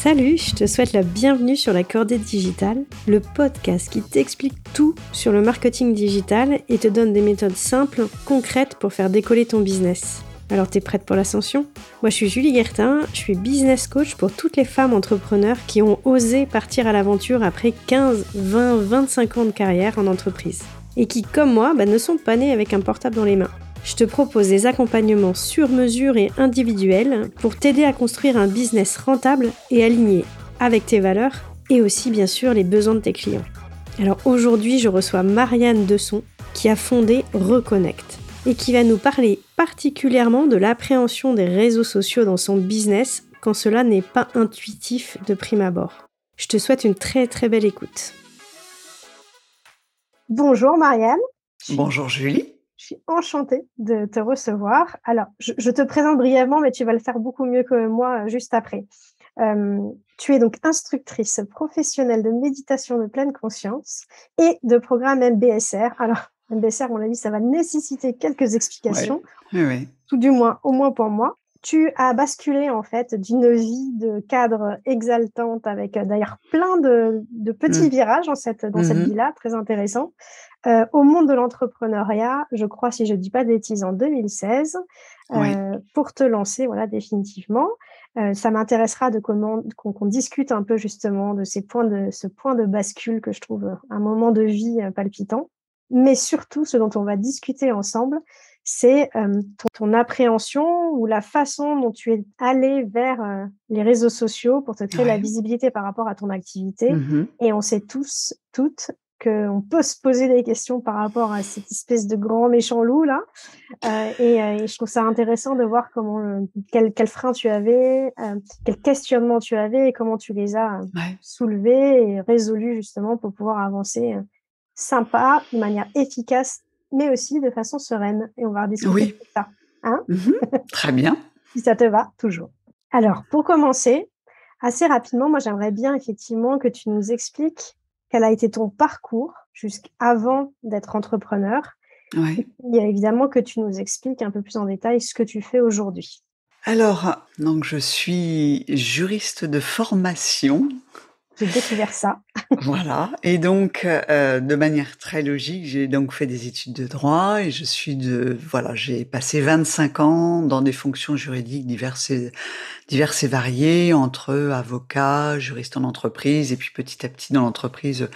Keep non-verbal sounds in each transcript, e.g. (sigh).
Salut, je te souhaite la bienvenue sur la Cordée Digitale, le podcast qui t'explique tout sur le marketing digital et te donne des méthodes simples, concrètes pour faire décoller ton business. Alors t'es prête pour l'ascension? Moi je suis Julie Guertin, je suis business coach pour toutes les femmes entrepreneurs qui ont osé partir à l'aventure après 15, 20, 25 ans de carrière en entreprise. Et qui, comme moi, bah, ne sont pas nées avec un portable dans les mains. Je te propose des accompagnements sur mesure et individuels pour t'aider à construire un business rentable et aligné avec tes valeurs et aussi bien sûr les besoins de tes clients. Alors aujourd'hui, je reçois Marianne Desson qui a fondé Reconnect et qui va nous parler particulièrement de l'appréhension des réseaux sociaux dans son business quand cela n'est pas intuitif de prime abord. Je te souhaite une très très belle écoute. Bonjour Marianne. Bonjour Julie. Je suis enchantée de te recevoir. Alors, je, te présente brièvement, mais tu vas le faire beaucoup mieux que moi euh, juste après. Euh, tu es donc instructrice professionnelle de méditation de pleine conscience et de programme MBSR. Alors, MBSR, à mon avis, ça va nécessiter quelques explications. Oui, oui. Tout du moins, au moins pour moi. Tu as basculé en fait d'une vie de cadre exaltante avec euh, d'ailleurs plein de, petits mm. virages dans cette, dans cette mm-hmm. vie-là, très intéressant, euh, au monde de l'entrepreneuriat, je crois, si je ne dis pas de bêtises, en 2016, euh, pour te lancer voilà, définitivement. Euh, ça m'intéressera de comment qu'on discute un peu justement de ces points de ce point de bascule que je trouve un moment de vie palpitant. Mais surtout, ce dont on va discuter ensemble, c'est ton, appréhension ou la façon dont tu es allé vers les réseaux sociaux pour te créer la visibilité par rapport à ton activité. Mmh Et on sait tous, toutes, qu'on peut se poser des questions par rapport à cette espèce de grand méchant loup là. Euh, euh, et, je trouve ça intéressant de voir comment, euh, quel, quel frein tu avais, quel questionnement tu avais et comment tu les as soulevés et résolus justement pour pouvoir avancer sympa, de manière efficace, mais aussi de façon sereine. Et on va discuter oui. de ça. Hein? Mmh Très bien. (laughs) si ça te va, toujours. Alors, pour commencer, assez rapidement, moi j'aimerais bien effectivement que tu nous expliques quel a été ton parcours jusqu'avant d'être entrepreneur. Il y a évidemment que tu nous expliques un peu plus en détail ce que tu fais aujourd'hui. Alors, donc je suis juriste de formation. J'ai découvert ça. (laughs) voilà. Et donc, euh, de manière très logique, j'ai donc fait des études de droit et je suis de, voilà, j'ai passé 25 ans dans des fonctions juridiques diverses diverses et variées, entre avocat, juriste en entreprise et puis petit à petit dans l'entreprise,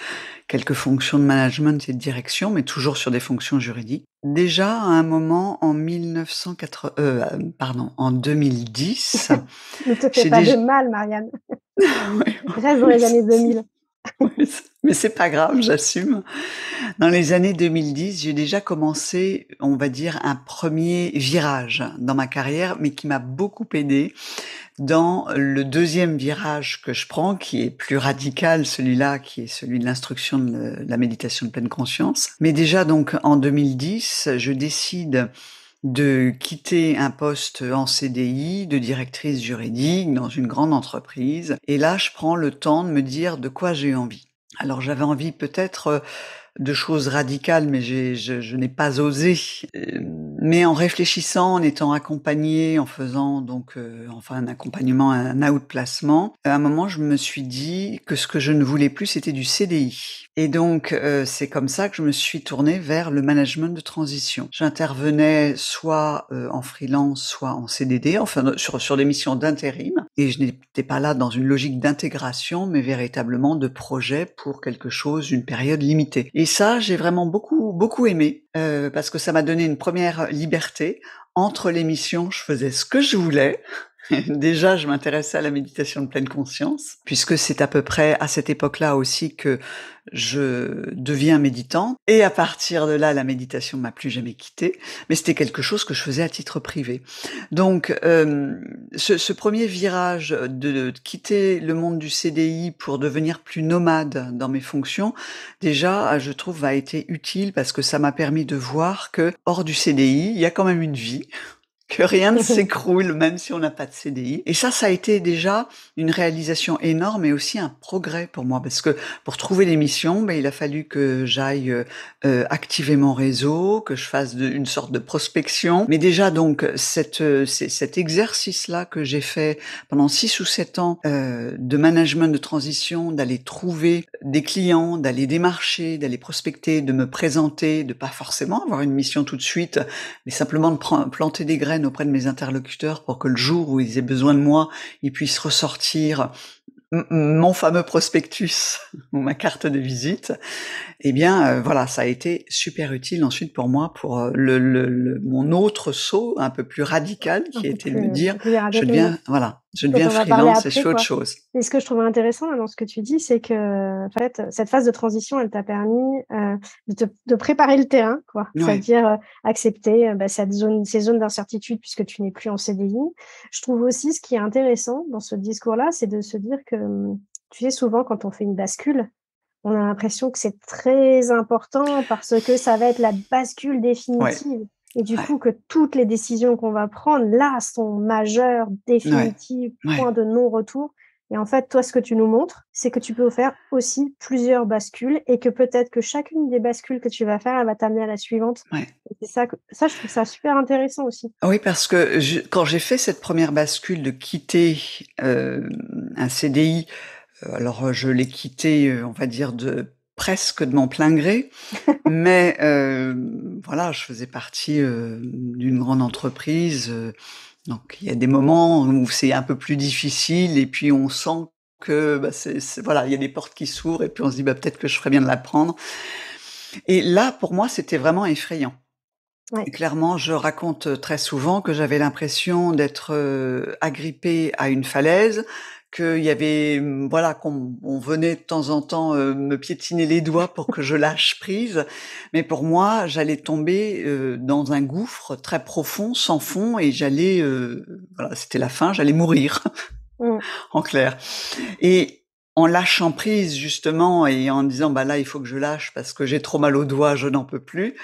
quelques fonctions de management et de direction, mais toujours sur des fonctions juridiques. Déjà, à un moment, en 1980, euh, pardon, en 2010. (laughs) ne te fais pas de mal, Marianne. (laughs) Reste dans les années 2000. Mais c'est pas grave, j'assume. Dans les années 2010, j'ai déjà commencé, on va dire, un premier virage dans ma carrière, mais qui m'a beaucoup aidé dans le deuxième virage que je prends, qui est plus radical, celui-là, qui est celui de l'instruction de la méditation de pleine conscience. Mais déjà, donc, en 2010, je décide de quitter un poste en CDI de directrice juridique dans une grande entreprise. Et là, je prends le temps de me dire de quoi j'ai envie. Alors j'avais envie peut-être euh, de choses radicales, mais je, n'ai pas osé. Euh, mais en réfléchissant, en étant accompagné, en faisant donc euh, enfin un accompagnement, un out placement, à un moment je me suis dit que ce que je ne voulais plus c'était du CDI. Et donc euh, c'est comme ça que je me suis tournée vers le management de transition. J'intervenais soit en freelance, soit en CDD, enfin sur sur des missions d'intérim, et je n'étais pas là dans une logique d'intégration, mais véritablement de projet pour quelque chose, une période limitée. Ça, j'ai vraiment beaucoup, beaucoup aimé, euh, parce que ça m'a donné une première liberté. Entre les missions, je faisais ce que je voulais. (laughs) Déjà, je m'intéressais à la méditation de pleine conscience, puisque c'est à peu près à cette époque-là aussi que je deviens méditant. Et à partir de là, la méditation m'a plus jamais quitté, mais c'était quelque chose que je faisais à titre privé. Donc, euh, ce, premier virage de, de, quitter le monde du CDI pour devenir plus nomade dans mes fonctions, déjà, je trouve, a été utile parce que ça m'a permis de voir que hors du CDI, il y a quand même une vie que rien ne (laughs) s'écroule, même si on n'a pas de CDI. Et ça, ça a été déjà une réalisation énorme et aussi un progrès pour moi, parce que pour trouver les missions, ben, il a fallu que j'aille euh, euh, activer mon réseau, que je fasse une sorte de prospection. Mais déjà, donc, cette, euh, cet exercice-là que j'ai fait pendant six ou sept ans euh, de management de transition, d'aller trouver des clients, d'aller démarcher, d'aller prospecter, de me présenter, de pas forcément avoir une mission tout de suite, mais simplement de planter des graines auprès de mes interlocuteurs pour que le jour où ils aient besoin de moi, ils puissent ressortir mon fameux prospectus (laughs) ou ma carte de visite, eh bien euh, voilà, ça a été super utile ensuite pour moi pour euh, le, le, mon autre saut un peu plus radical qui était de me dire je deviens voilà je deviens freelance et je fais autre chose. Et ce que je trouvais intéressant dans ce que tu dis, c'est que en fait, cette phase de transition, elle t'a permis euh, de, te, de, préparer le terrain, quoi. C'est-à-dire euh, accepter euh, bah, cette zone, ces zones d'incertitude puisque tu n'es plus en CDI. Je trouve aussi ce qui est intéressant dans ce discours-là, c'est de se dire que, tu sais, souvent quand on fait une bascule, on a l'impression que c'est très important parce que ça va être la bascule définitive. Et du coup, que toutes les décisions qu'on va prendre là sont majeures, définitives, point de non-retour. Et en fait, toi, ce que tu nous montres, c'est que tu peux faire aussi plusieurs bascules et que peut-être que chacune des bascules que tu vas faire, elle va t'amener à la suivante. C'est ça, ça, je trouve ça super intéressant aussi. Oui, parce que quand j'ai fait cette première bascule de quitter euh, un CDI, euh, alors je l'ai quitté, euh, on va dire, de presque de mon plein gré, (laughs) mais euh, voilà, je faisais partie euh, d'une grande entreprise, euh, donc il y a des moments où c'est un peu plus difficile et puis on sent que bah, c'est, voilà, il y a des portes qui s'ouvrent et puis on se dit bah peut-être que je ferais bien de l'apprendre. Et là, pour moi, c'était vraiment effrayant. clairement, je raconte très souvent que j'avais l'impression d'être agrippée à une falaise, qu'il y avait, mmh, voilà, qu'on on venait de temps en temps euh, me piétiner les doigts pour que je lâche prise. Mais pour moi, j'allais tomber euh, dans un gouffre très profond, sans fond, et j'allais, euh, voilà, c'était la fin, j'allais mourir, mmh. (laughs) en clair. Et en lâchant prise justement et en disant bah là il faut que je lâche parce que j'ai trop mal aux doigts, je n'en peux plus,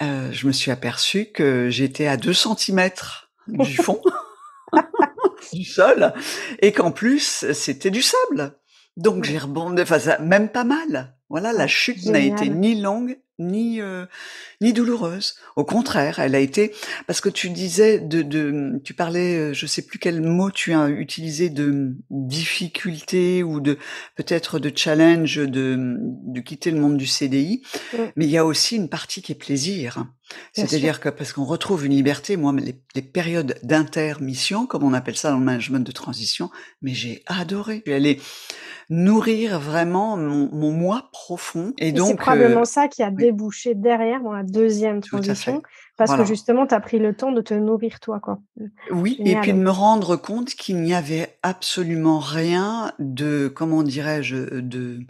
je me suis aperçue que j'étais à deux centimètres du fond. (laughs) du sol, et qu'en plus, c'était du sable. Donc j'ai rebondi, enfin ça, même pas mal. Voilà, la chute n'a été ni longue ni euh, ni douloureuse. Au contraire, elle a été parce que tu disais de, de tu parlais, euh, je sais plus quel mot tu as utilisé de difficulté ou de peut-être de challenge de de quitter le monde du CDI, mais il y a aussi une partie qui est plaisir. C'est-à-dire que parce qu'on retrouve une liberté, moi les, les périodes d'intermission, comme on appelle ça dans le management de transition, mais j'ai adoré. Je suis allée nourrir vraiment mon, mon moi profond. Et, donc, c'est probablement euh, ça qui a débouché derrière dans la deuxième transition, parce que justement, tu as pris le temps de te nourrir toi. Quoi. Oui, et puis de me rendre compte qu'il n'y avait absolument rien de, comment dirais-je, de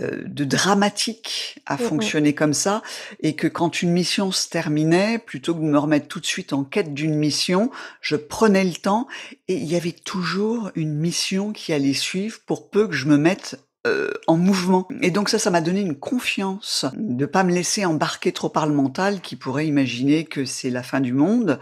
euh, de dramatique à mmh fonctionner comme ça et que quand une mission se terminait, plutôt que de me remettre tout de suite en quête d'une mission, je prenais le temps et il y avait toujours une mission qui allait suivre pour peu que je me mette euh, en mouvement. Et donc ça, ça m'a donné une confiance de pas me laisser embarquer trop par le mental qui pourrait imaginer que c'est la fin du monde.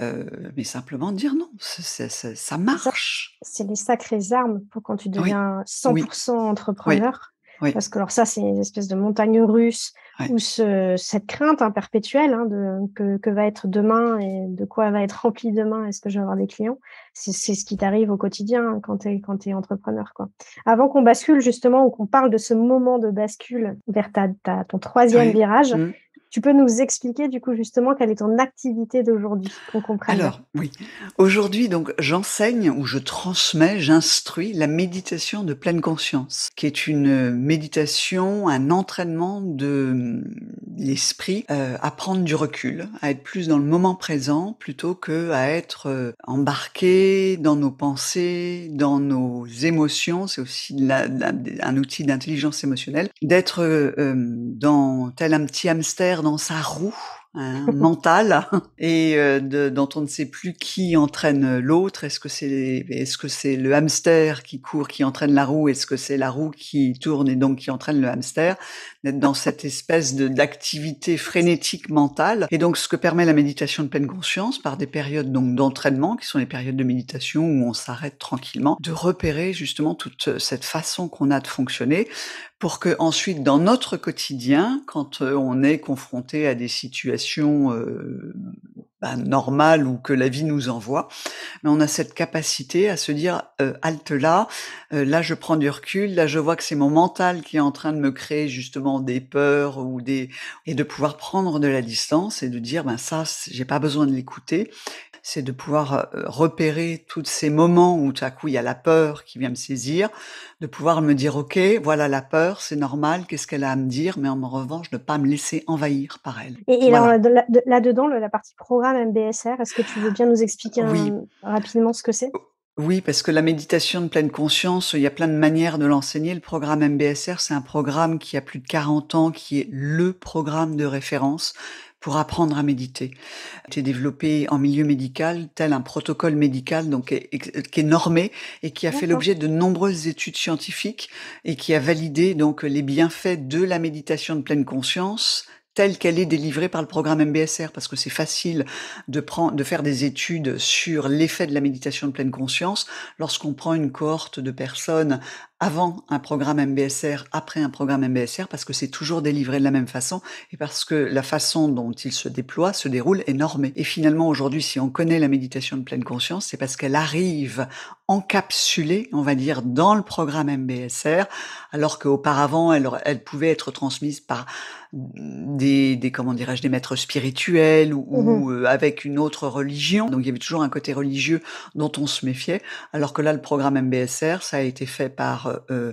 Euh, mais simplement dire non, ça, ça, ça marche. C'est des sacrées armes pour quand tu deviens 100% entrepreneur. Parce que alors ça, c'est une espèce de montagne russe où ce, cette crainte hein, perpétuelle hein, de que, que, va être demain et de quoi va être rempli demain, est-ce que je vais avoir des clients, c'est ce qui t'arrive au quotidien hein, quand tu es, quand es entrepreneur. Quoi. Avant qu'on bascule justement ou qu'on parle de ce moment de bascule vers ta, ta ton troisième virage, mmh. Tu peux nous expliquer du coup justement quelle est ton activité d'aujourd'hui, qu'on comprenne? Alors oui, aujourd'hui donc j'enseigne ou je transmets, j'instruis la méditation de pleine conscience, qui est une méditation, un entraînement de l'esprit euh, à prendre du recul, à être plus dans le moment présent plutôt que à être euh, embarqué dans nos pensées, dans nos émotions. C'est aussi un outil d'intelligence émotionnelle, d'être euh, dans tel un petit hamster dans sa roue hein, (laughs) mental et euh, dont on ne sait plus qui entraîne l'autre. Est-ce que c'est est-ce que c'est le hamster qui court qui entraîne la roue? Est-ce que c'est la roue qui tourne et donc qui entraîne le hamster? D'être dans cette espèce de d'activité frénétique mentale. Et donc ce que permet la méditation de pleine conscience par des périodes donc d'entraînement qui sont les périodes de méditation où on s'arrête tranquillement, de repérer justement toute cette façon qu'on a de fonctionner pour que ensuite dans notre quotidien, quand euh, on est confronté à des situations euh, bah, normales ou que la vie nous envoie, on a cette capacité à se dire euh, halte là, euh, là je prends du recul, là je vois que c'est mon mental qui est en train de me créer justement des peurs ou des et de pouvoir prendre de la distance et de dire ben ça j'ai pas besoin de l'écouter c'est de pouvoir repérer tous ces moments où tout à coup il y a la peur qui vient me saisir, de pouvoir me dire ok, voilà la peur, c'est normal, qu'est-ce qu'elle a à me dire, mais en revanche ne pas me laisser envahir par elle. Et, là-dedans, la partie programme MBSR, est-ce que tu veux bien nous expliquer rapidement ce que c'est? Oui, parce que la méditation de pleine conscience, il y a plein de manières de l'enseigner. Le programme MBSR, c'est un programme qui a plus de 40 ans, qui est le programme de référence pour apprendre à méditer. Été développé en milieu médical, tel un protocole médical, donc qui est normé et qui a fait l'objet de nombreuses études scientifiques et qui a validé donc les bienfaits de la méditation de pleine conscience telle qu'elle est délivrée par le programme MBSR, parce que c'est facile de, prendre, de faire des études sur l'effet de la méditation de pleine conscience lorsqu'on prend une cohorte de personnes avant un programme MBSR, après un programme MBSR, parce que c'est toujours délivré de la même façon et parce que la façon dont il se déploie, se déroule est normée. Et finalement, aujourd'hui, si on connaît la méditation de pleine conscience, c'est parce qu'elle arrive encapsulée, on va dire, dans le programme MBSR, alors qu'auparavant, elle, elle pouvait être transmise par des, des comment dirais-je, des maîtres spirituels ou, mmh euh, avec une autre religion. Donc il y avait toujours un côté religieux dont on se méfiait, alors que là, le programme MBSR, ça a été fait par euh,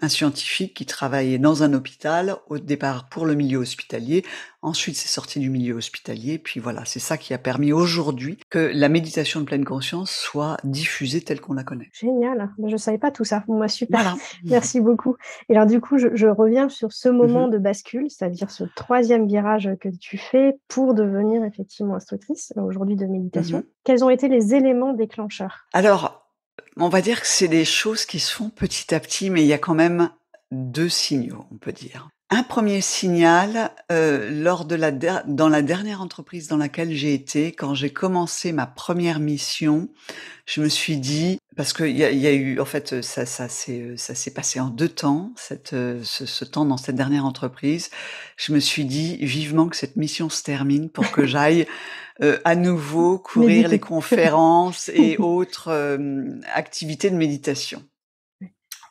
un scientifique qui travaillait dans un hôpital, au départ pour le milieu hospitalier, ensuite c'est sorti du milieu hospitalier, puis voilà, c'est ça qui a permis aujourd'hui que la méditation de pleine conscience soit diffusée telle qu'on la connaît. Génial, je ne savais pas tout ça, moi super, (laughs) merci beaucoup. Et alors du coup, je, reviens sur ce moment mmh de bascule, c'est-à-dire ce troisième virage que tu fais pour devenir effectivement instructrice aujourd'hui de méditation. Mmh Quels ont été les éléments déclencheurs? Alors, on va dire que c'est des choses qui se font petit à petit, mais il y a quand même deux signaux, on peut dire. Un premier signal, euh, lors de la dans la dernière entreprise dans laquelle j'ai été, quand j'ai commencé ma première mission, je me suis dit parce qu'il y a, y a eu en fait ça ça s'est passé en deux temps cette ce, ce, temps dans cette dernière entreprise. Je me suis dit vivement que cette mission se termine pour que j'aille euh, à nouveau courir les (laughs) conférences et autres euh, activités de méditation.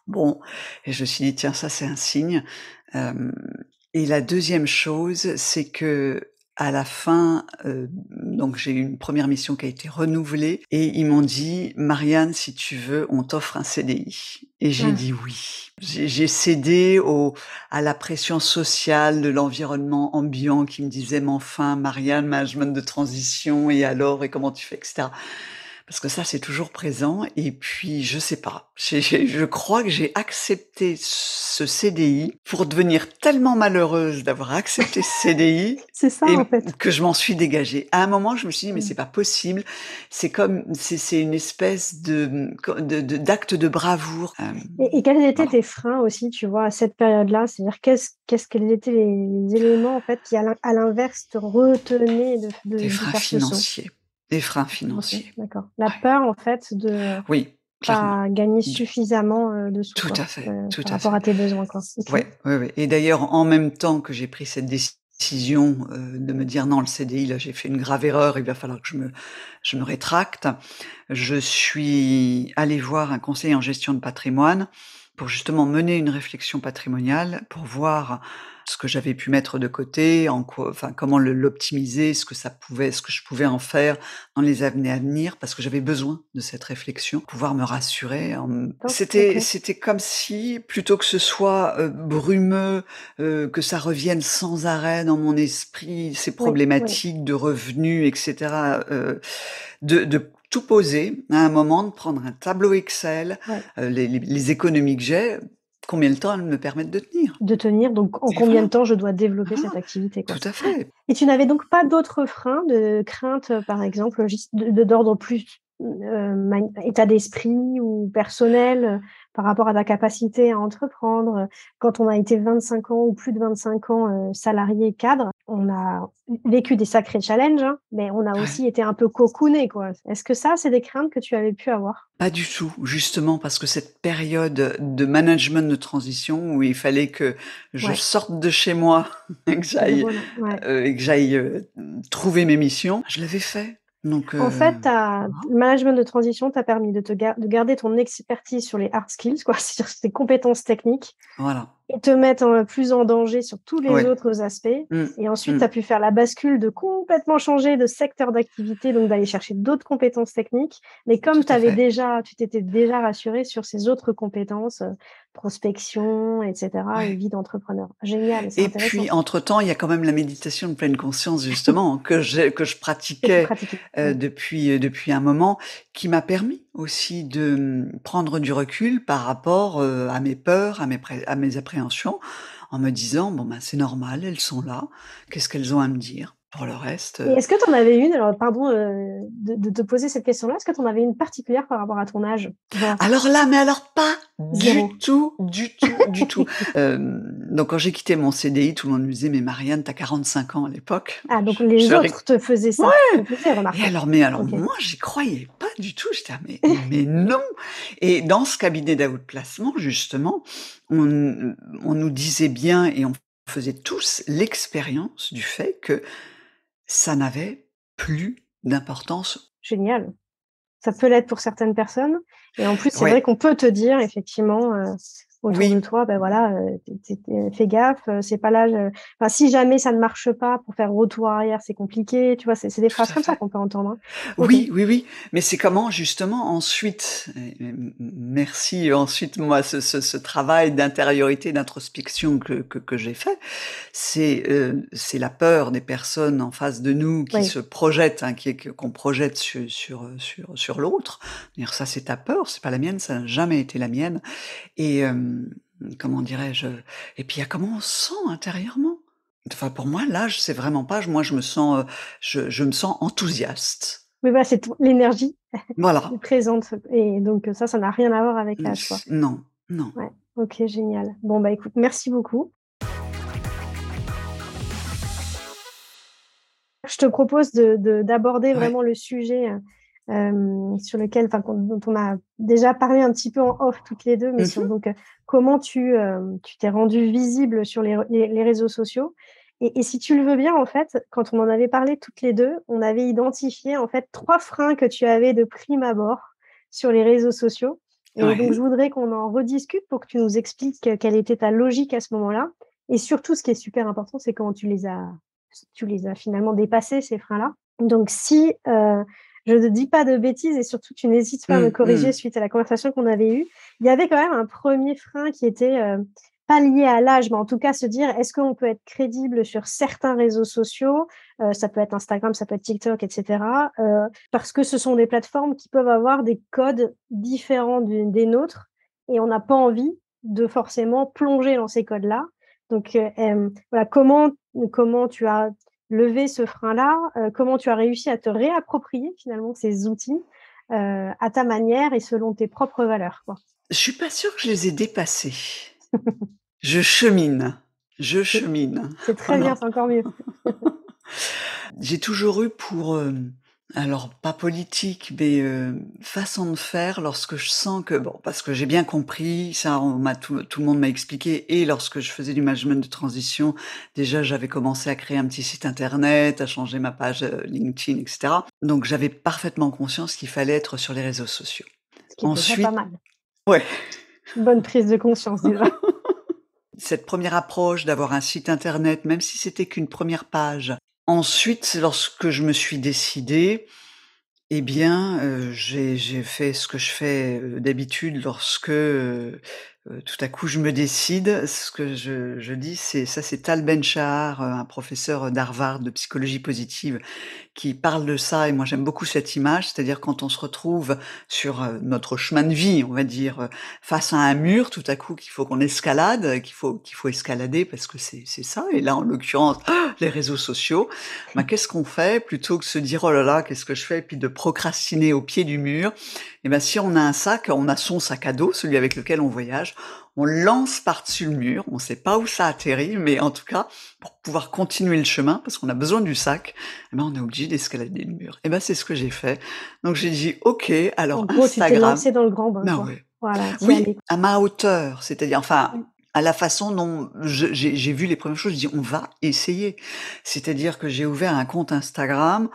Bon, et je me suis dit tiens ça c'est un signe. Et la deuxième chose, c'est que à la fin, donc j'ai eu une première mission qui a été renouvelée et ils m'ont dit Marianne, si tu veux, on t'offre un CDI. Et j'ai ah. dit oui. J'ai cédé au, à la pression sociale de l'environnement ambiant qui me disait mais enfin Marianne, management de transition et alors et comment tu fais etc parce que ça c'est toujours présent. Et puis je sais pas. Je crois que j'ai accepté ce CDI pour devenir tellement malheureuse d'avoir accepté ce CDI (laughs) c'est ça en fait. que je m'en suis dégagée. À un moment je me suis dit mais mmh. c'est pas possible. C'est comme c'est une espèce de d'acte de, bravoure. Euh, et, quels étaient tes freins aussi tu vois à cette période là c'est-à-dire qu'est-ce qu'est-ce quels étaient les éléments en fait qui à l'inverse te retenaient de, de, des freins financiers des freins financiers. D'accord. La peur, en fait, de oui, pas gagner suffisamment euh, de sous. Tout à fait. Euh, tout par rapport à tes besoins. Oui, oui, oui. Et d'ailleurs, en même temps que j'ai pris cette décision euh, de me dire non, le CDI, là, j'ai fait une grave erreur, il va falloir que je me, je me rétracte, je suis allée voir un conseiller en gestion de patrimoine pour justement mener une réflexion patrimoniale, pour voir ce que j'avais pu mettre de côté, en quoi, enfin comment l'optimiser, ce que ça pouvait, ce que je pouvais en faire dans les années à venir, parce que j'avais besoin de cette réflexion, pouvoir me rassurer. C'était c'était comme si plutôt que ce soit euh, brumeux, euh, que ça revienne sans arrêt dans mon esprit, ces problématiques de revenus, etc. Euh, de, de tout poser à un moment, de prendre un tableau Excel, les, les, économies que j'ai, combien de temps elles me permettent de tenir. De tenir, donc en combien de temps je dois développer Voilà, cette activité, quoi. tout à fait. Et tu n'avais donc pas d'autres freins, de crainte, par exemple, d'ordre plus, man état d'esprit ou personnel, par rapport à ta capacité à entreprendre? Quand on a été 25 ans ou plus de 25 ans, heu, salarié cadre, on a vécu des sacrés challenges, hein, mais on a Ouais. aussi été un peu cocooné, quoi. Est-ce que ça, c'est des craintes que tu avais pu avoir? Pas du tout, justement parce que cette période de management de transition où il fallait que je Ouais. sorte de chez moi (laughs) et que j'aille, voilà, ouais. heu, et que j'aille, heu, trouver mes missions, je l'avais fait. Donc En heu, fait, as le management de transition t'a permis de te de garder ton expertise sur les hard skills, quoi, (laughs) c'est-à-dire tes compétences techniques. Voilà. Et te mettre en plus en danger sur tous les Ouais. autres aspects Mmh, et ensuite mmh. tu as pu faire la bascule de complètement changer de secteur d'activité, donc d'aller chercher d'autres compétences techniques. Mais comme avais déjà tu t'étais déjà rassuré sur ces autres compétences, heu, prospection et cetera et vie d'entrepreneur. Génial, Et puis entre-temps, il y a quand même la méditation de pleine conscience justement que je (laughs) Que tu pratiquais, ouais. depuis, heu, depuis un moment, qui m'a permis aussi de, mmh, prendre du recul par rapport, heu, à mes peurs, à mes à mes appréhensions, en me disant: «Bon, ben, c'est normal, elles sont là. Qu'est-ce qu'elles ont à me dire?» pour le reste, heu est-ce que tu en avais une, alors pardon, heu, de te poser cette question-là, est-ce que tu en avais une particulière par rapport à ton âge? Genre Alors là, mais alors pas 0. du tout, du tout, du tout. (laughs) Donc quand j'ai quitté mon CDI, tout le monde me disait: «Mais Marianne, tu as 45 ans» à l'époque. Ah donc les je autres te faisaient ça? ouais! Te faisaient Et alors mais alors moi, j'y croyais du tout. J'étais là: «Mais mais non!» et dans ce cabinet d'outplacement justement, on nous disait bien et on faisait tous l'expérience du fait que ça n'avait plus d'importance. Génial. Ça peut l'être pour certaines personnes et en plus, c'est vrai qu'on peut te dire effectivement, heu, autour de Oui. toi, bah, voilà, es tu es fais gaffe, heu, c'est pas heu enfin si jamais ça ne marche pas pour faire retour arrière, c'est compliqué, tu vois? C'est des phrases comme ça qu'on peut entendre, hein. Oui, oui, oui, mais c'est comment justement ensuite merci ensuite moi ce ce ce travail d'intériorité, d'introspection que que que j'ai fait, c'est, heu, c'est la peur des personnes en face de nous qui Oui. se projettent, hein, qui qu'on projette su sur, heu, sur sur l'autre. Dire: «Ça, c'est ta peur, c'est pas la mienne, ça n'a jamais été la mienne» et hem, comment dirais-je? Et puis il y a comment on se sent intérieurement. Enfin pour moi, l'âge, c'est vraiment pas moi je me sens, heu, je je me sens enthousiaste. Oui, voilà, c'est l'énergie Voilà. (laughs) présente et donc ça, ça n'a rien à voir avec l'âge, quoi. non, non. Ouais, OK, génial. Bon, bah, écoute, merci beaucoup. Je te propose de de d'aborder Ouais. vraiment le sujet, heu, hem, sur lequel enfin dont on a déjà parlé un petit peu en off toutes les 2, mais sur mh. donc, comment tu, hem, tu t'es rendue visible sur les les les réseaux sociaux. Et et si tu le veux bien, en fait, quand on en avait parlé toutes les 2, on avait identifié, en fait, 3 freins que tu avais de prime abord sur les réseaux sociaux. Et donc je voudrais qu'on en rediscute pour que tu nous expliques, heu, quelle était ta logique à ce moment-là. Et surtout ce qui est super important, c'est comment tu les as tu les as finalement dépassés ces freins-là. Donc si, heu, je ne dis pas de bêtises et surtout tu n'hésites pas à me Mmh, corriger mmh. suite à la conversation qu'on avait eue, il y avait quand même un 1er frein qui était, heu, pas lié à l'âge, mais en tout cas se dire: «Est-ce qu'on peut être crédible sur certains réseaux sociaux?» heu, ça peut être Instagram, ça peut être TikTok et cetera, heu, parce que ce sont des plateformes qui peuvent avoir des codes différents du des nôtres et on n'a pas envie de forcément plonger dans ces codes-là. Donc, voilà, comment comment tu as levé ce frein-là? Heu, comment tu as réussi à te réapproprier finalement ces outils, heu, à ta manière et selon tes propres valeurs, quoi? Je suis pas sûre que je les ai dépassés. Je chemine, je chemine, c'est très bien, c'est encore mieux. (laughs) J'ai toujours eu pour, hem, alors pas politique, mais, heu, façon de faire lorsque je sens que bon, parce que j'ai bien compris, ça on m'a tout tout le monde m'a expliqué et lorsque je faisais du management de transition, déjà j'avais commencé à créer un petit site internet, à changer ma page, heu, LinkedIn et cetera. Donc j'avais parfaitement conscience qu'il fallait être sur les réseaux sociaux. Ce qui est déjà pas Ensuite mal. ouais. Bonne prise de conscience déjà. (laughs) Cette 1re approche d'avoir un site internet, même si c'était qu'une 1re page. Ensuite, lorsque je me suis décidée et bien, heu, j'ai fait ce que je fais, heu, d'habitude lorsque, heu, euh, tout à coup, je me décide. Ce que je, dis, c'est ça, c'est Tal Ben-Shahar, un professeur d'Harvard de psychologie positive, qui parle de ça. Et moi, j'aime beaucoup cette image, c'est-à-dire quand on se retrouve sur notre chemin de vie, on va dire, face à un mur, tout à coup, qu'il faut qu'on escalade, qu'il faut qu'il faut escalader parce que c'est c'est ça. Et là, en l'occurrence, les réseaux sociaux. Ben, qu'est-ce qu'on fait? Plutôt que se dire oh là là, qu'est-ce que je fais, et puis de procrastiner au pied du mur et eh ben si on a un sac, on a son sac à dos, celui avec lequel on voyage, on lance par-dessus le mur, on ne sait pas où ça atterrit, mais en tout cas, pour pouvoir continuer le chemin, parce qu'on a besoin du sac, eh ben on est obligé d'escalader le mur. Et eh ben c'est ce que j'ai fait. Donc j'ai dit ok, alors en gros, Instagram. Tu t'es lancé dans le grand bain. Ben voilà, oui, à ma hauteur, c'est-à-dire enfin. à la façon dont j'ai vu les premières choses, je dis on va essayer. C'est-à-dire que j'ai ouvert un compte Instagram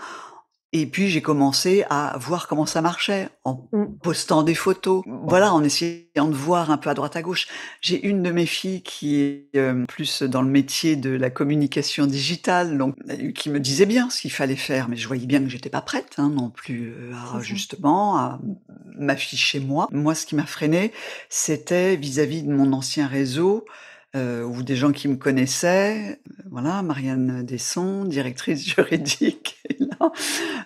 et puis j'ai commencé à voir comment ça marchait en mmh. postant des photos, voilà, en essayant de voir un peu à droite à gauche. J'ai une de mes filles qui est euh, plus dans le métier de la communication digitale, donc euh, qui me disait bien ce qu'il fallait faire, mais je voyais bien que j'étais pas prête hein, non plus euh, à, justement à m'afficher moi. Moi, ce qui m'a freiné, c'était vis-à-vis de mon ancien réseau. Euh, ou des gens qui me connaissaient. Voilà, Marianne Desson, directrice (laughs) juridique,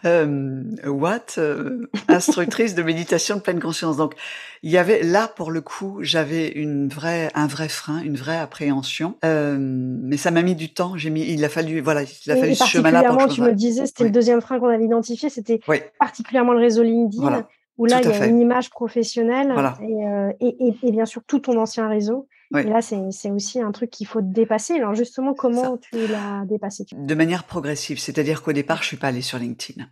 euh, Watt, euh, instructrice de méditation de pleine conscience. Donc, il y avait là pour le coup, j'avais une vraie, un vrai frein, une vraie appréhension. Euh, mais ça m'a mis du temps. J'ai mis, il a fallu, voilà, il a fallu ce chemin-là. Particulièrement, tu me disais, c'était le deuxième frein qu'on avait identifié, c'était particulièrement le réseau LinkedIn. Où là, il y a une image professionnelle et, et, et, bien sûr tout ton ancien réseau. Et là, c'est aussi un truc qu'il faut dépasser. Alors justement, comment tu l'as dépassé De manière progressive, c'est-à-dire qu'au départ, je suis pas allée sur LinkedIn.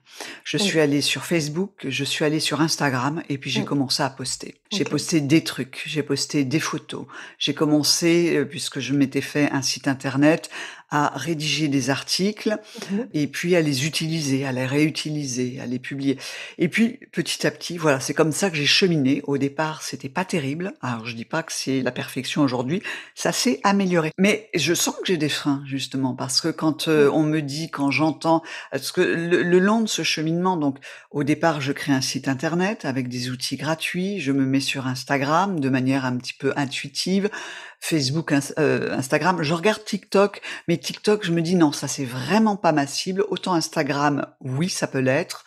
Je suis allée sur Facebook, je suis allée sur Instagram, et puis j'ai commencé à poster. J'ai posté des trucs, j'ai posté des photos. J'ai commencé, euh, puisque je m'étais fait un site internet, à rédiger des articles mmh et puis à les utiliser, à les réutiliser, à les publier. Et puis petit à petit, voilà, c'est comme ça que j'ai cheminé. Au départ, c'était pas terrible. Alors je dis pas que c'est la perfection aujourd'hui, ça s'est amélioré. Mais je sens que j'ai des freins justement parce que quand euh, on me dit, quand j'entends, parce que le, le, long de ce cheminement, donc au départ, je crée un site internet avec des outils gratuits, je me mets sur Instagram de manière un petit peu intuitive. Facebook, euh, Instagram. Je regarde TikTok, mais TikTok, je me dis non, ça c'est vraiment pas ma cible. Autant Instagram, oui, ça peut l'être,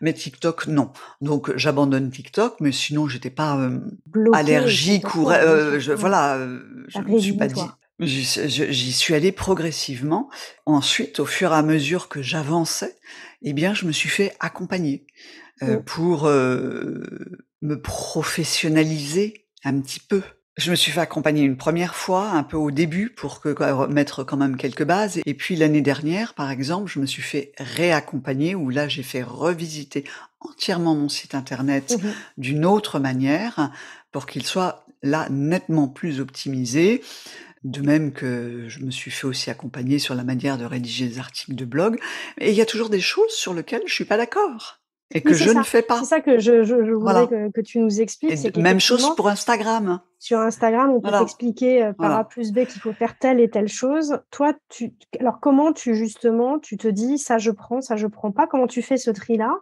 mais TikTok, non. Donc j'abandonne TikTok, mais sinon j'étais pas euh, allergique ou euh, je, voilà, je me suis pas dit. J'y suis allée progressivement. Ensuite, au fur et à mesure que j'avançais, eh bien, je me suis fait accompagner pour me professionnaliser un petit peu. Je me suis fait accompagner une première fois, un peu au début, pour que, mettre quand même quelques bases. Et puis l'année dernière, par exemple, je me suis fait réaccompagner, où là, j'ai fait revisiter entièrement mon site internet mmh d'une autre manière, pour qu'il soit là nettement plus optimisé. De même que je me suis fait aussi accompagner sur la manière de rédiger des articles de blog. Et il y a toujours des choses sur lesquelles je suis pas d'accord. Et que je ne fais pas. C'est ça que je, je, je voulais que, que, tu nous expliques. même chose pour Instagram. Sur Instagram, on peut t'expliquer euh, par A plus B qu'il faut faire telle et telle chose. Toi, tu, alors comment tu justement, tu te dis ça je prends, ça je prends pas? Comment tu fais ce tri-là?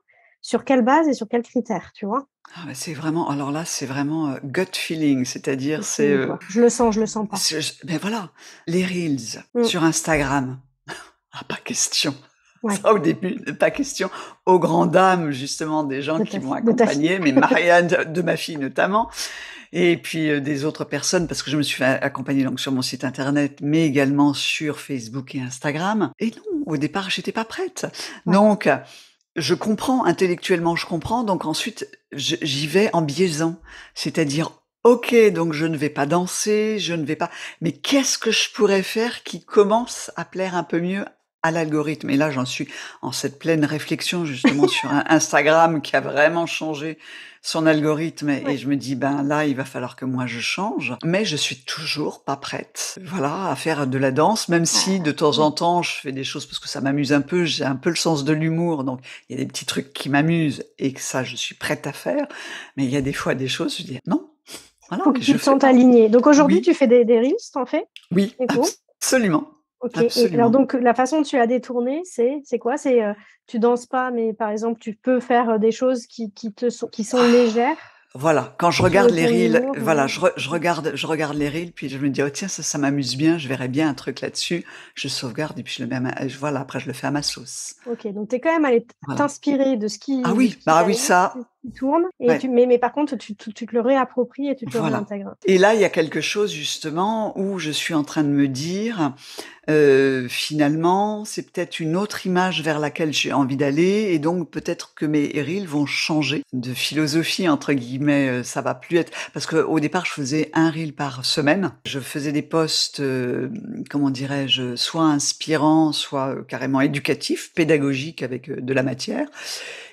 Sur quelle base et sur quels critères, tu vois? Ah c'est vraiment, alors là, c'est vraiment euh, gut feeling, c'est-à-dire c'est. Euh, je le sens, je le sens pas. Mais voilà, les reels mmh. sur Instagram, (laughs) ah, pas question. Ça, au début, pas question. Aux grandes dames, justement, des gens qui m'ont accompagné, mais Marianne, de ma fille notamment, et puis euh, des autres personnes, parce que je me suis fait accompagner donc sur mon site internet, mais également sur Facebook et Instagram. Et non, au départ, j'étais pas prête. Donc, je comprends intellectuellement, je comprends. Donc ensuite, j'y vais en biaisant, c'est-à-dire Ok, donc je ne vais pas danser, je ne vais pas. Mais qu'est-ce que je pourrais faire qui commence à plaire un peu mieux à l'algorithme. Et là, j'en suis en cette pleine réflexion justement (laughs) sur un Instagram qui a vraiment changé son algorithme. Et je me dis ben là il va falloir que moi je change. Mais je suis toujours pas prête voilà à faire de la danse même si de temps en temps je fais des choses parce que ça m'amuse un peu. J'ai un peu le sens de l'humour. Donc il y a des petits trucs qui m'amusent et que ça je suis prête à faire. Mais il y a des fois des choses je dis non. Voilà Faut que, tu te sens aligné donc aujourd'hui tu fais des, des reels t'en fais? Oui absolument Ok. Et alors donc la façon dont tu as détourné, c'est c'est quoi? C'est euh, tu danses pas, mais par exemple tu peux faire euh, des choses qui, qui te sont qui sont légères? Voilà, quand je regarde les reels, voilà, je, je, regarde, je regarde les reels, puis je me dis oh tiens ça, ça m'amuse bien, je verrais bien un truc là-dessus, je sauvegarde et puis je le mets, à ma, voilà, après je le fais à ma sauce. Ok, donc tu es quand même allé t'inspirer de ce qui, ah oui, bah oui ça, tourne, et tu, mais, mais par contre tu, tu, te le réappropries et tu te le réintègres. Et là il y a quelque chose justement où je suis en train de me dire euh, finalement, c'est peut-être une autre image vers laquelle j'ai envie d'aller, et donc peut-être que mes reels vont changer de philosophie entre guillemets. Euh, ça va plus être parce que au départ, je faisais un reel par semaine. Je faisais des posts, euh, comment dirais-je, soit inspirants, soit carrément éducatifs, pédagogiques avec de la matière.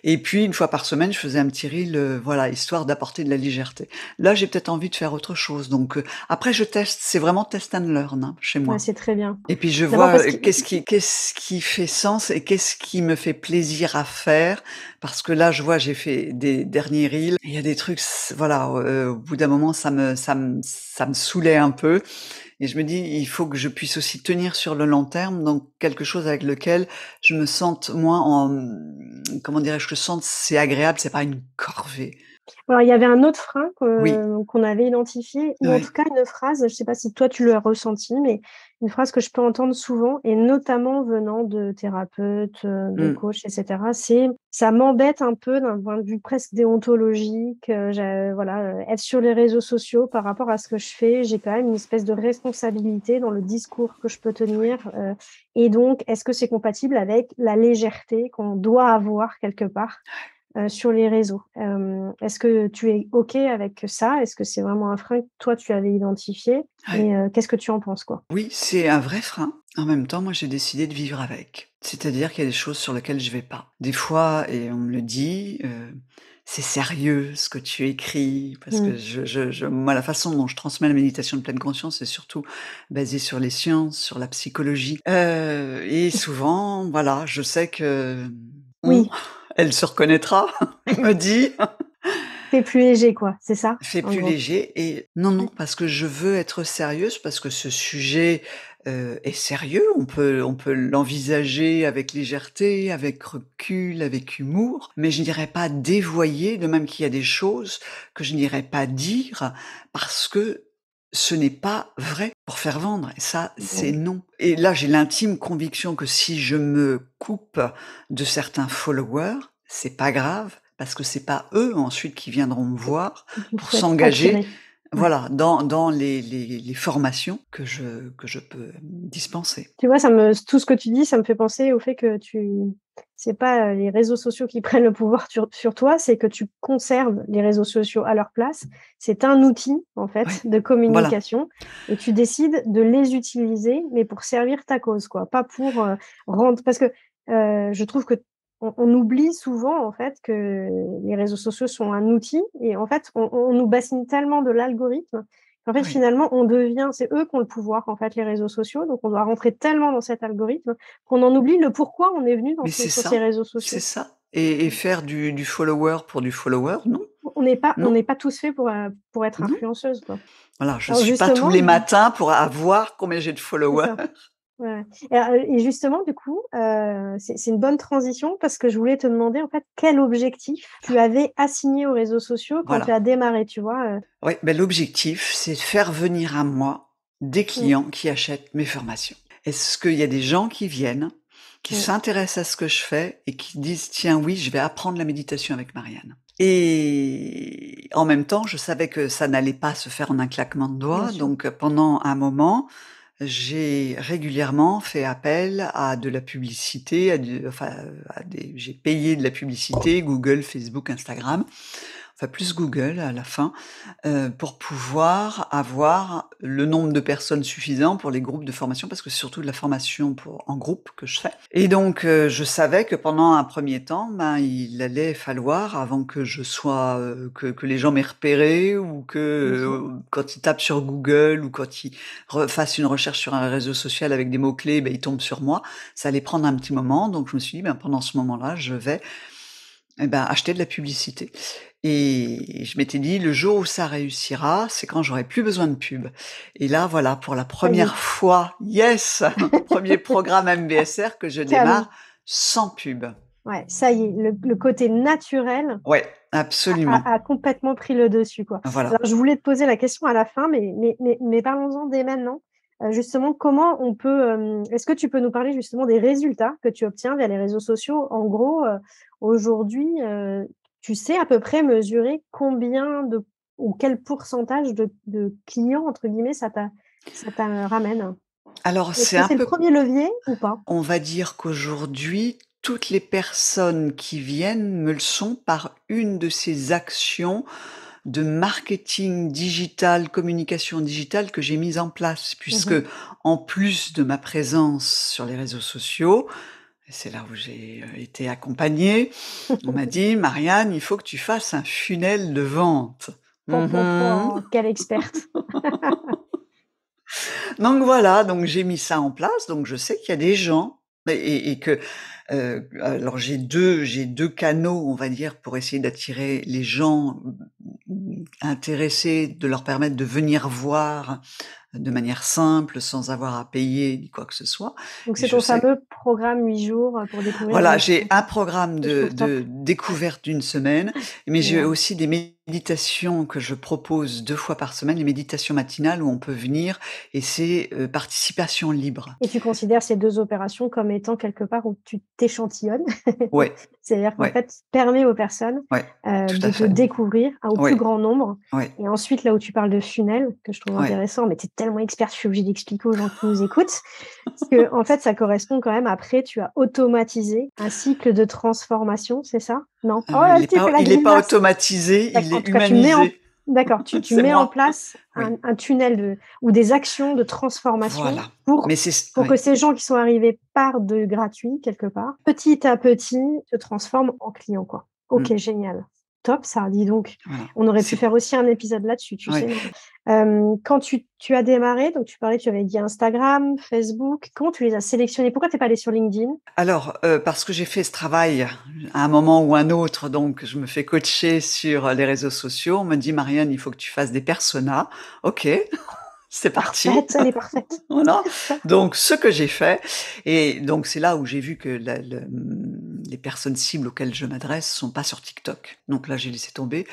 Et puis une fois par semaine, je faisais un petit reel, voilà, histoire d'apporter de la légèreté. Là, j'ai peut-être envie de faire autre chose. Donc après, je teste. C'est vraiment test and learn hein, chez moi. Ouais, c'est très bien. Et puis je vois qu'est-ce qui, qu'est-ce qui fait sens et qu'est-ce qui me fait plaisir à faire. Parce que là, je vois, j'ai fait des derniers reels. Il y a des trucs, voilà, au bout d'un moment, ça me, ça me, ça me saoulait un peu. Et je me dis, il faut que je puisse aussi tenir sur le long terme, donc quelque chose avec lequel je me sente moins en, comment dirais-je, je sens c'est agréable, c'est pas une corvée. Alors, il y avait un autre frein qu'on avait identifié, ou en tout cas une phrase, je ne sais pas si toi tu l'as ressenti, mais une phrase que je peux entendre souvent, et notamment venant de thérapeutes, euh, de mmh. coachs, etc., c'est ça m'embête un peu d'un point de vue presque déontologique. Euh, voilà, euh, être sur les réseaux sociaux par rapport à ce que je fais, j'ai quand même une espèce de responsabilité dans le discours que je peux tenir. et donc, est-ce que c'est compatible avec la légèreté qu'on doit avoir quelque part? Euh, sur les réseaux. Euh, est-ce que tu es OK avec ça? Est-ce que c'est vraiment un frein que toi, tu avais identifié? Et euh, qu'est-ce que tu en penses quoi? Oui, c'est un vrai frein. En même temps, moi, j'ai décidé de vivre avec. C'est-à-dire qu'il y a des choses sur lesquelles je vais pas. Des fois, et on me le dit, c'est sérieux ce que tu écris, parce que mmh. je, je, moi, la façon dont je transmets la méditation de pleine conscience, c'est surtout basé sur les sciences, sur la psychologie. et souvent, voilà, je sais que... Oui elle se reconnaîtra, (laughs) me dit. Fais plus léger, quoi, c'est ça? Fais plus léger. Et non, non, parce que je veux être sérieuse, parce que ce sujet euh, est sérieux. On peut, on peut l'envisager avec légèreté, avec recul, avec humour, mais je n'irai pas dévoyer, de même qu'il y a des choses que je n'irai pas dire, parce que ce n'est pas vrai pour faire vendre. Et ça, c'est non. Et là, j'ai l'intime conviction que si je me coupe de certains followers, c'est pas grave parce que c'est pas eux ensuite qui viendront me voir pour s'engager. Voilà, dans, dans les, les, les, formations que je, que je peux dispenser. Tu vois, ça me, tout ce que tu dis, ça me fait penser au fait que tu, c'est pas les réseaux sociaux qui (laughs) prennent le pouvoir sur, toi, c'est que tu conserves les réseaux sociaux à leur place. C'est un outil, en fait, de communication et tu décides de les utiliser, mais pour servir ta cause, quoi. Pas pour euh, rendre, parce que euh, je trouve que on, oublie souvent, en fait, que les réseaux sociaux sont un outil et en fait, on, on nous bassine tellement de l'algorithme en fait, finalement, on devient, c'est eux qui ont le pouvoir, en fait, les réseaux sociaux. Donc, on doit rentrer tellement dans cet algorithme qu'on en oublie le pourquoi on est venu dans ces, sur ces réseaux sociaux. C'est ça. Et, faire du, follower pour du follower, non? On n'est pas, on n'est pas tous faits pour, euh, pour être influenceuse. Quoi. Voilà, je ne suis pas tous les matins pour avoir combien j'ai de followers. Et, justement, du coup, euh, c'est une bonne transition parce que je voulais te demander en fait quel objectif tu avais assigné aux réseaux sociaux quand tu as démarré, tu vois. Oui, ben, l'objectif, c'est de faire venir à moi des mmh. clients qui achètent mes formations. Est-ce qu'il y a des gens qui viennent, qui mmh. s'intéressent à ce que je fais et qui disent tiens oui, je vais apprendre la méditation avec Marianne. Et en même temps, je savais que ça n'allait pas se faire en un claquement de doigts, donc pendant un moment, j'ai régulièrement fait appel à de la publicité, à, enfin, à des, j'ai payé de la publicité, Google, Facebook, Instagram, enfin plus Google à la fin, euh, pour pouvoir avoir le nombre de personnes suffisant pour les groupes de formation, parce que c'est surtout de la formation pour, en groupe que je fais. Et donc, euh, je savais que pendant un premier temps, ben, il allait falloir, avant que je sois, euh, que, que, les gens m'aient repéré, ou que quand ils tapent sur Google, ou quand ils fassent une recherche sur un réseau social avec des mots-clés, ben, ils tombent sur moi. Ça allait prendre un petit moment, donc je me suis dit, ben, pendant ce moment-là, je vais eh ben, acheter de la publicité. Et je m'étais dit, le jour où ça réussira, c'est quand j'aurai plus besoin de pub. Et là, voilà, pour la première fois, yes, (laughs) premier programme MBSR que je démarre sans pub. Ouais, ça y est, le, côté naturel ouais, absolument. A, complètement pris le dessus. Quoi. Voilà. je voulais te poser la question à la fin, mais, mais, mais, mais parlons-en dès maintenant. Euh, justement, comment on peut. Euh, est-ce que tu peux nous parler justement des résultats que tu obtiens via les réseaux sociaux? En gros, euh, aujourd'hui, tu sais à peu près mesurer combien de ou quel pourcentage de, de clients, entre guillemets, ça t'a ramène? Alors, c'est un peu... le premier levier ou pas? On va dire qu'aujourd'hui, toutes les personnes qui viennent me le sont par une de ces actions de marketing digital, communication digitale que j'ai mise en place, puisque mmh en plus de ma présence sur les réseaux sociaux, c'est là où j'ai euh, été accompagnée, on m'a dit, Marianne, il faut que tu fasses un funnel de vente. (laughs) Mmh quelle experte. (laughs) Donc voilà, donc j'ai mis ça en place, donc je sais qu'il y a des gens et que euh, alors j'ai deux, j'ai deux canaux, on va dire, pour essayer d'attirer les gens intéressés, de leur permettre de venir voir de manière simple, sans avoir à payer ni quoi que ce soit. Donc c'est ton fameux programme 8 jours pour découvrir. Voilà, j'ai un programme de, de découverte d'une semaine, mais j'ai aussi des méditations que je propose deux fois par semaine, les méditations matinales où on peut venir et c'est euh, participation libre. Et tu considères ces deux opérations comme étant quelque part où tu t'échantillonnes? Ouais. (laughs) C'est-à-dire qu'en fait, permet aux personnes euh, de te découvrir au plus grand nombre. Et ensuite, là où tu parles de funnel, que je trouve intéressant, mais tu es tellement expert, je suis obligée d'expliquer aux gens qui nous écoutent, parce que en fait, ça correspond quand même, après, tu as automatisé un cycle de transformation, c'est ça? Non? Ah, Il n'est pas, automatisé, il est humanisé. D'accord, tu, (laughs) tu mets en place un, tunnel de, ou des actions de transformation pour, pour que ces gens qui sont arrivés par de gratuit quelque part, petit à petit, se transforment en clients. Quoi. Ok, mmh. génial top ça, dis donc. On aurait pu faire aussi un épisode là-dessus, tu sais. quand tu, as démarré, donc tu parlais, tu avais dit Instagram, Facebook, comment tu les as sélectionnés? Pourquoi tu n'es pas allé sur LinkedIn? Alors, euh, parce que j'ai fait ce travail à un moment ou un autre, donc je me fais coacher sur les réseaux sociaux. On me dit, Marianne, il faut que tu fasses des personas. Ok. (laughs) C'est parti. Parfaite, elle est parfaite. (laughs) voilà. Donc, ce que j'ai fait, et donc c'est là où j'ai vu que les personnes cibles auxquelles je m'adresse sont pas sur TikTok. Donc là, j'ai laissé tomber.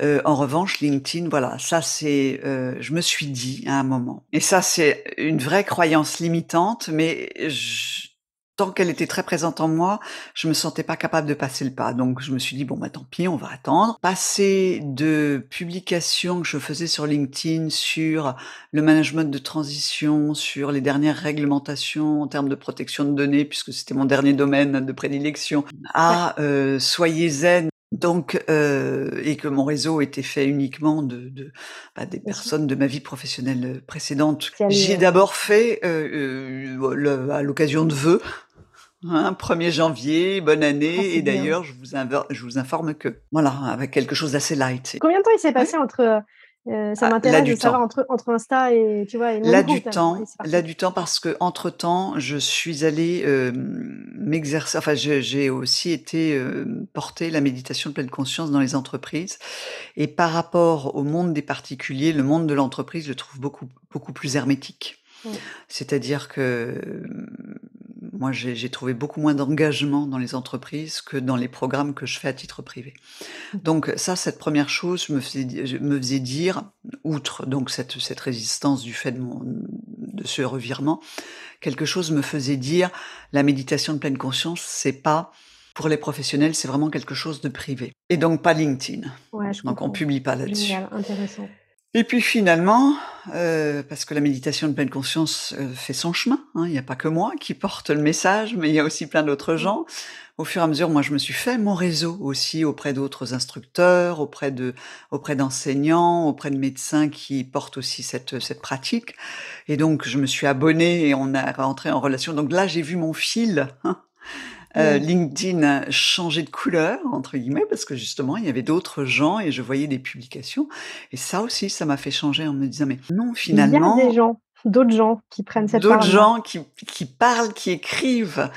Euh, en revanche, LinkedIn, voilà, ça c'est, euh, je me suis dit à un moment, et ça c'est une vraie croyance limitante, mais je, tant qu'elle était très présente en moi, je me sentais pas capable de passer le pas. Donc je me suis dit bon bah tant pis, on va attendre. Passer de publications que je faisais sur LinkedIn sur le management de transition, sur les dernières réglementations en termes de protection de données, puisque c'était mon dernier domaine de prédilection, à euh, soyez zen donc, euh, et que mon réseau était fait uniquement de, de bah, des personnes de ma vie professionnelle précédente. J'ai d'abord fait euh, euh, à l'occasion de vœux 1er hein, janvier, bonne année. Ah, et d'ailleurs, je vous, je vous informe que, voilà, avec quelque chose d'assez light. Combien de temps il s'est passé entre euh, ça ah, m'intéresse de savoir entre, entre Insta et tu vois. Et là du temps, là du temps parce que entre temps, je suis allée euh, m'exercer. Enfin, j'ai aussi été euh, porter la méditation de pleine conscience dans les entreprises. Et par rapport au monde des particuliers, le monde de l'entreprise, je le trouve beaucoup beaucoup plus hermétique. C'est-à-dire que moi, j'ai trouvé beaucoup moins d'engagement dans les entreprises que dans les programmes que je fais à titre privé. Donc ça, cette première chose me faisait, me faisait dire, outre donc cette, cette résistance du fait de, mon, de ce revirement, quelque chose me faisait dire, la méditation de pleine conscience, c'est pas pour les professionnels, c'est vraiment quelque chose de privé. Et donc pas LinkedIn. Ouais, je donc on publie pas là-dessus. Intéressant. Et puis finalement, euh, parce que la méditation de pleine conscience euh, fait son chemin, hein, il n'y a pas que moi qui porte le message, mais il y a aussi plein d'autres gens. Au fur et à mesure, moi, je me suis fait mon réseau aussi auprès d'autres instructeurs, auprès de, auprès d'enseignants, auprès de médecins qui portent aussi cette, cette pratique. Et donc, je me suis abonnée et on a rentré en relation. Donc là, j'ai vu mon fil. Hein, euh, LinkedIn a changé de couleur, entre guillemets, parce que justement, il y avait d'autres gens et je voyais des publications. Et ça aussi, ça m'a fait changer en me disant, mais non, finalement. Il y a des gens, d'autres gens qui prennent cette D'autres gens qui, qui parlent, qui écrivent,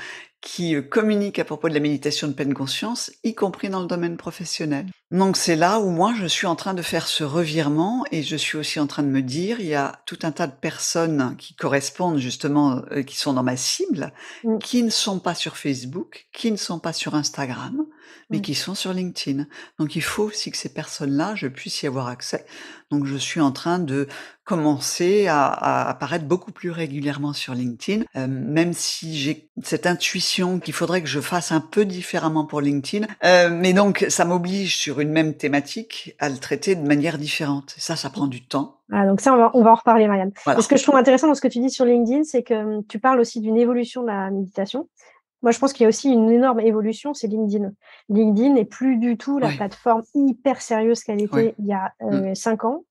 qui euh, communiquent à propos de la méditation de pleine conscience, y compris dans le domaine professionnel. Donc c'est là où moi je suis en train de faire ce revirement et je suis aussi en train de me dire, il y a tout un tas de personnes qui correspondent justement, euh, qui sont dans ma cible, mmh. qui ne sont pas sur Facebook, qui ne sont pas sur Instagram, mais qui sont sur LinkedIn. Donc il faut aussi que ces personnes-là, je puisse y avoir accès. Donc je suis en train de commencer à, apparaître beaucoup plus régulièrement sur LinkedIn, euh, même si j'ai cette intuition qu'il faudrait que je fasse un peu différemment pour LinkedIn. Euh, mais donc ça m'oblige sur une même thématique à le traiter de manière différente. Ça, ça prend du temps. Ah, donc ça, on va, on va en reparler, Marianne. Ce que je trouve intéressant dans ce que tu dis sur LinkedIn, c'est que hum, tu parles aussi d'une évolution de la méditation. Moi, je pense qu'il y a aussi une énorme évolution, c'est LinkedIn. LinkedIn n'est plus du tout la plateforme hyper sérieuse qu'elle était il y a euh, mmh. cinq ans.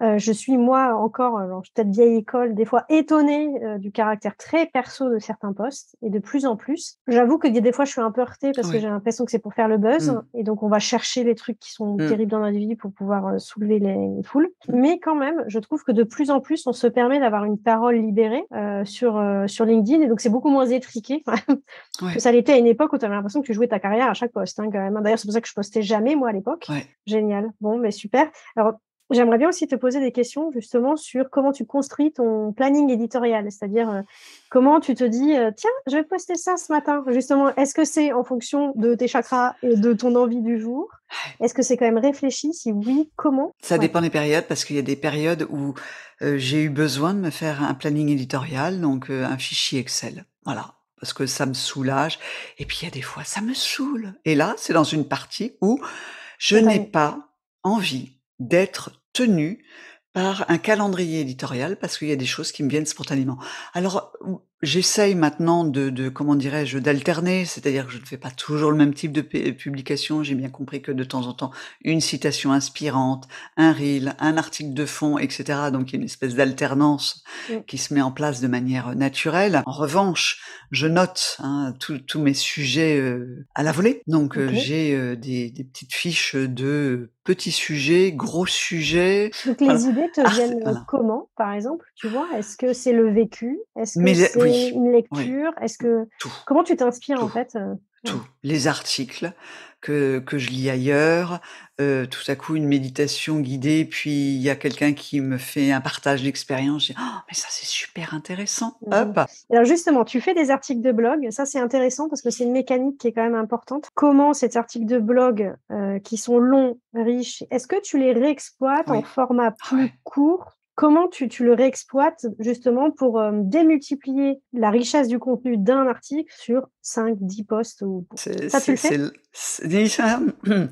Euh, je suis moi encore, euh, peut-être vieille école, des fois étonnée euh, du caractère très perso de certains postes et de plus en plus. J'avoue que des fois je suis un peu heurtée parce que j'ai l'impression que c'est pour faire le buzz mmh. et donc on va chercher les trucs qui sont mmh. terribles dans notre vie pour pouvoir soulever les, foules. Mais quand même, je trouve que de plus en plus on se permet d'avoir une parole libérée sur sur LinkedIn et donc c'est beaucoup moins étriqué (laughs) que ça l'était à une époque où tu avais l'impression que tu jouais ta carrière à chaque poste hein, quand même. D'ailleurs c'est pour ça que je postais jamais moi à l'époque. Génial. Bon, mais super. Alors J'aimerais bien aussi te poser des questions justement sur comment tu construis ton planning éditorial, c'est-à-dire euh, comment tu te dis euh, tiens, je vais poster ça ce matin. Justement, est-ce que c'est en fonction de tes chakras et de ton envie du jour? Est-ce que c'est quand même réfléchi? Si oui, comment? Ça dépend des périodes parce qu'il y a des périodes où euh, j'ai eu besoin de me faire un planning éditorial, donc un fichier Excel. Voilà parce que ça me soulage. Et puis il y a des fois, ça me saoule. Et là, c'est dans une partie où je n'ai pas envie d'être tenu par un calendrier éditorial parce qu'il y a des choses qui me viennent spontanément. Alors, J'essaye maintenant de, de comment dirais-je, d'alterner, c'est-à-dire que je ne fais pas toujours le même type de publication. J'ai bien compris que de temps en temps, une citation inspirante, un reel, un article de fond, etc. Donc il y a une espèce d'alternance qui se met en place de manière naturelle. En revanche, je note hein, tous mes sujets euh, à la volée. Donc euh, j'ai euh, des, des, petites fiches de petits sujets, gros sujets. Donc les idées te viennent comment, par exemple? Tu vois, est-ce que c'est le vécu? Est-ce que c'est une lecture? Est-ce que comment tu t'inspires en fait euh, Tout, les articles que que je lis ailleurs, euh, tout à coup une méditation guidée, puis il y a quelqu'un qui me fait un partage d'expérience. Je dis oh, mais ça c'est super intéressant. Mmh. Hop. Alors justement, tu fais des articles de blog, ça c'est intéressant parce que c'est une mécanique qui est quand même importante. Comment ces articles de blog euh, qui sont longs, riches, est-ce que tu les réexploites en format plus court comment tu, le réexploites justement pour euh, démultiplier la richesse du contenu d'un article sur 5, 10 posts ou... Ça, tu le fais? (clears throat)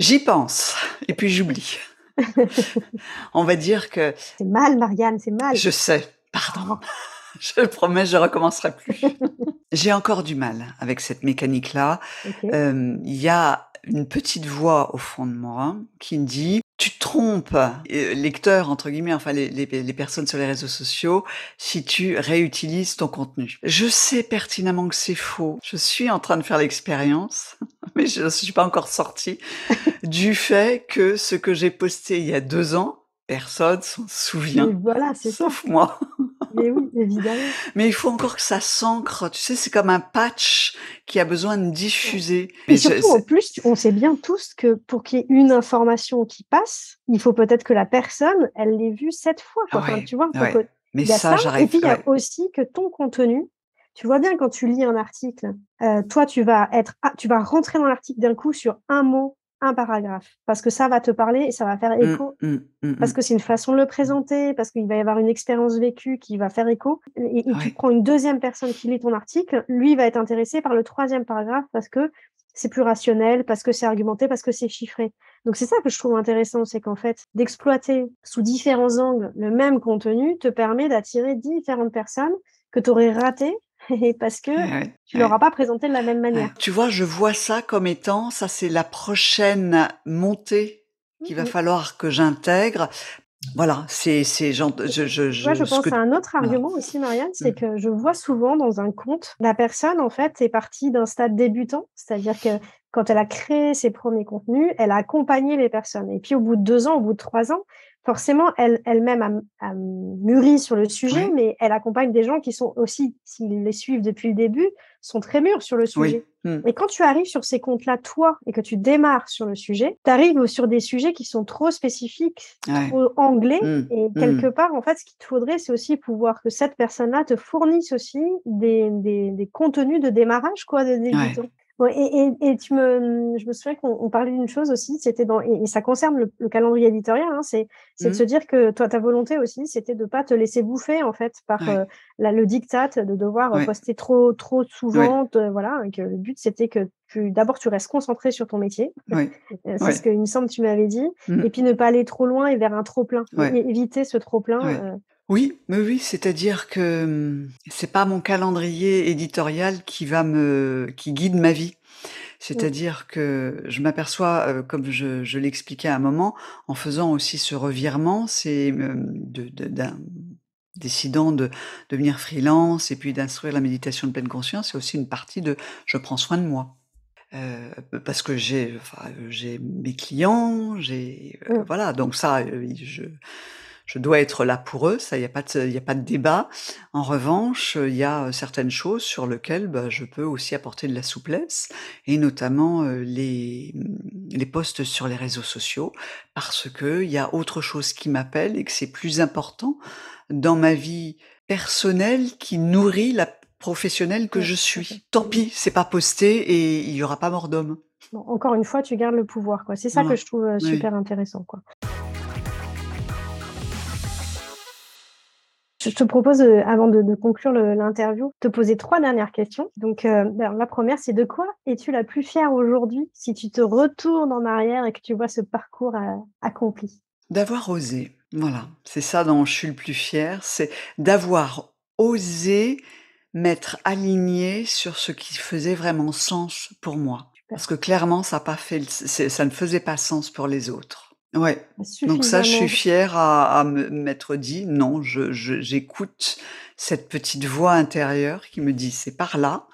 J'y pense et puis j'oublie. (laughs) On va dire que... C'est mal, Marianne, c'est mal. Je sais, pardon. (laughs) Je promets, je recommencerai plus. (laughs) J'ai encore du mal avec cette mécanique-là. Euh, il y a une petite voix au fond de moi qui me dit tu trompes, euh, lecteur entre guillemets, enfin les, les, les, personnes sur les réseaux sociaux, si tu réutilises ton contenu. Je sais pertinemment que c'est faux. Je suis en train de faire l'expérience, (laughs) mais je ne suis pas encore sortie (laughs) du fait que ce que j'ai posté il y a deux ans, personne s'en souvient. voilà, c'est sauf moi. Mais oui, évidemment. Mais il faut encore que ça s'ancre. Tu sais, c'est comme un patch qui a besoin de diffuser. Et surtout, en plus, on sait bien tous que pour qu'il y ait une information qui passe, il faut peut-être que la personne, elle l'ait vue sept fois. tu vois, Mais ça, j'arrive. Et puis, il y a aussi que ton contenu, tu vois bien quand tu lis un article, euh, toi, tu vas être, ah, tu vas rentrer dans l'article d'un coup sur un mot un paragraphe, parce que ça va te parler et ça va faire mmh, écho, mmh, mmh, parce que c'est une façon de le présenter, parce qu'il va y avoir une expérience vécue qui va faire écho, et, tu prends une deuxième personne qui lit ton article, lui va être intéressé par le troisième paragraphe parce que c'est plus rationnel, parce que c'est argumenté, parce que c'est chiffré. Donc c'est ça que je trouve intéressant, c'est qu'en fait, d'exploiter sous différents angles le même contenu te permet d'attirer différentes personnes que tu aurais ratées (laughs) parce que tu ne l'auras pas présenté de la même manière. Tu vois, je vois ça comme étant, ça c'est la prochaine montée qu'il va mmh falloir que j'intègre. Voilà, c'est je je je, je pense à un autre argument aussi Marianne, c'est mmh. que je vois souvent dans un compte la personne en fait est partie d'un stade débutant, c'est-à-dire que quand elle a créé ses premiers contenus, elle a accompagné les personnes. Et puis au bout de deux ans, au bout de trois ans, forcément, elle, elle-même a, mûri sur le sujet, mais elle accompagne des gens qui sont aussi, s'ils les suivent depuis le début, sont très mûrs sur le sujet. Hmm. Et quand tu arrives sur ces comptes-là, toi, et que tu démarres sur le sujet, tu arrives sur des sujets qui sont trop spécifiques, trop anglais. Hmm. Et hmm. quelque part, en fait, ce qu'il te faudrait, c'est aussi pouvoir que cette personne-là te fournisse aussi des, des, des, contenus de démarrage, quoi, de et, et, tu me, je me souviens qu'on parlait d'une chose aussi, c'était dans, et, ça concerne le, calendrier éditorial, hein, c'est de mmh. se dire que toi, ta volonté aussi, c'était de pas te laisser bouffer en fait par euh, le diktat de devoir poster trop, trop souvent, voilà, et que le but c'était que d'abord tu restes concentré sur ton métier, (laughs) euh, c'est ce qu'il me semble tu m'avais dit, mmh. et puis ne pas aller trop loin et vers un trop plein, éviter ce trop plein. Euh, oui, mais oui, c'est-à-dire que hum, c'est pas mon calendrier éditorial qui va me qui guide ma vie. C'est-à-dire que je m'aperçois, euh, comme je, je l'expliquais à un moment, en faisant aussi ce revirement, c'est hum, de, décidant de devenir freelance et puis d'instruire la méditation de pleine conscience, c'est aussi une partie de je prends soin de moi. Euh, parce que j'ai enfin, j'ai mes clients, j'ai euh, voilà donc ça je je dois être là pour eux, ça, il n'y a, pas de, y a pas de débat. En revanche, il y a certaines choses sur lesquelles bah, je peux aussi apporter de la souplesse, et notamment euh, les, les posts sur les réseaux sociaux, parce qu'il y a autre chose qui m'appelle et que c'est plus important dans ma vie personnelle qui nourrit la professionnelle que je suis. Tant pis, c'est pas posté et il y aura pas mort d'homme. encore une fois, tu gardes le pouvoir, quoi. C'est ça que je trouve euh, super intéressant, quoi. Je te propose, euh, avant de, conclure l'interview, de te poser trois dernières questions. Donc, euh, la première, c'est de quoi es-tu la plus fière aujourd'hui si tu te retournes en arrière et que tu vois ce parcours euh, accompli? D'avoir osé. Voilà, c'est ça dont je suis le plus fier, c'est d'avoir osé m'être aligné sur ce qui faisait vraiment sens pour moi. Parce que clairement, ça, pas fait, ça ne faisait pas sens pour les autres. Ouais, donc ça, je suis fière à, à m'être dit, non, je, j'écoute cette petite voix intérieure qui me dit, c'est par là,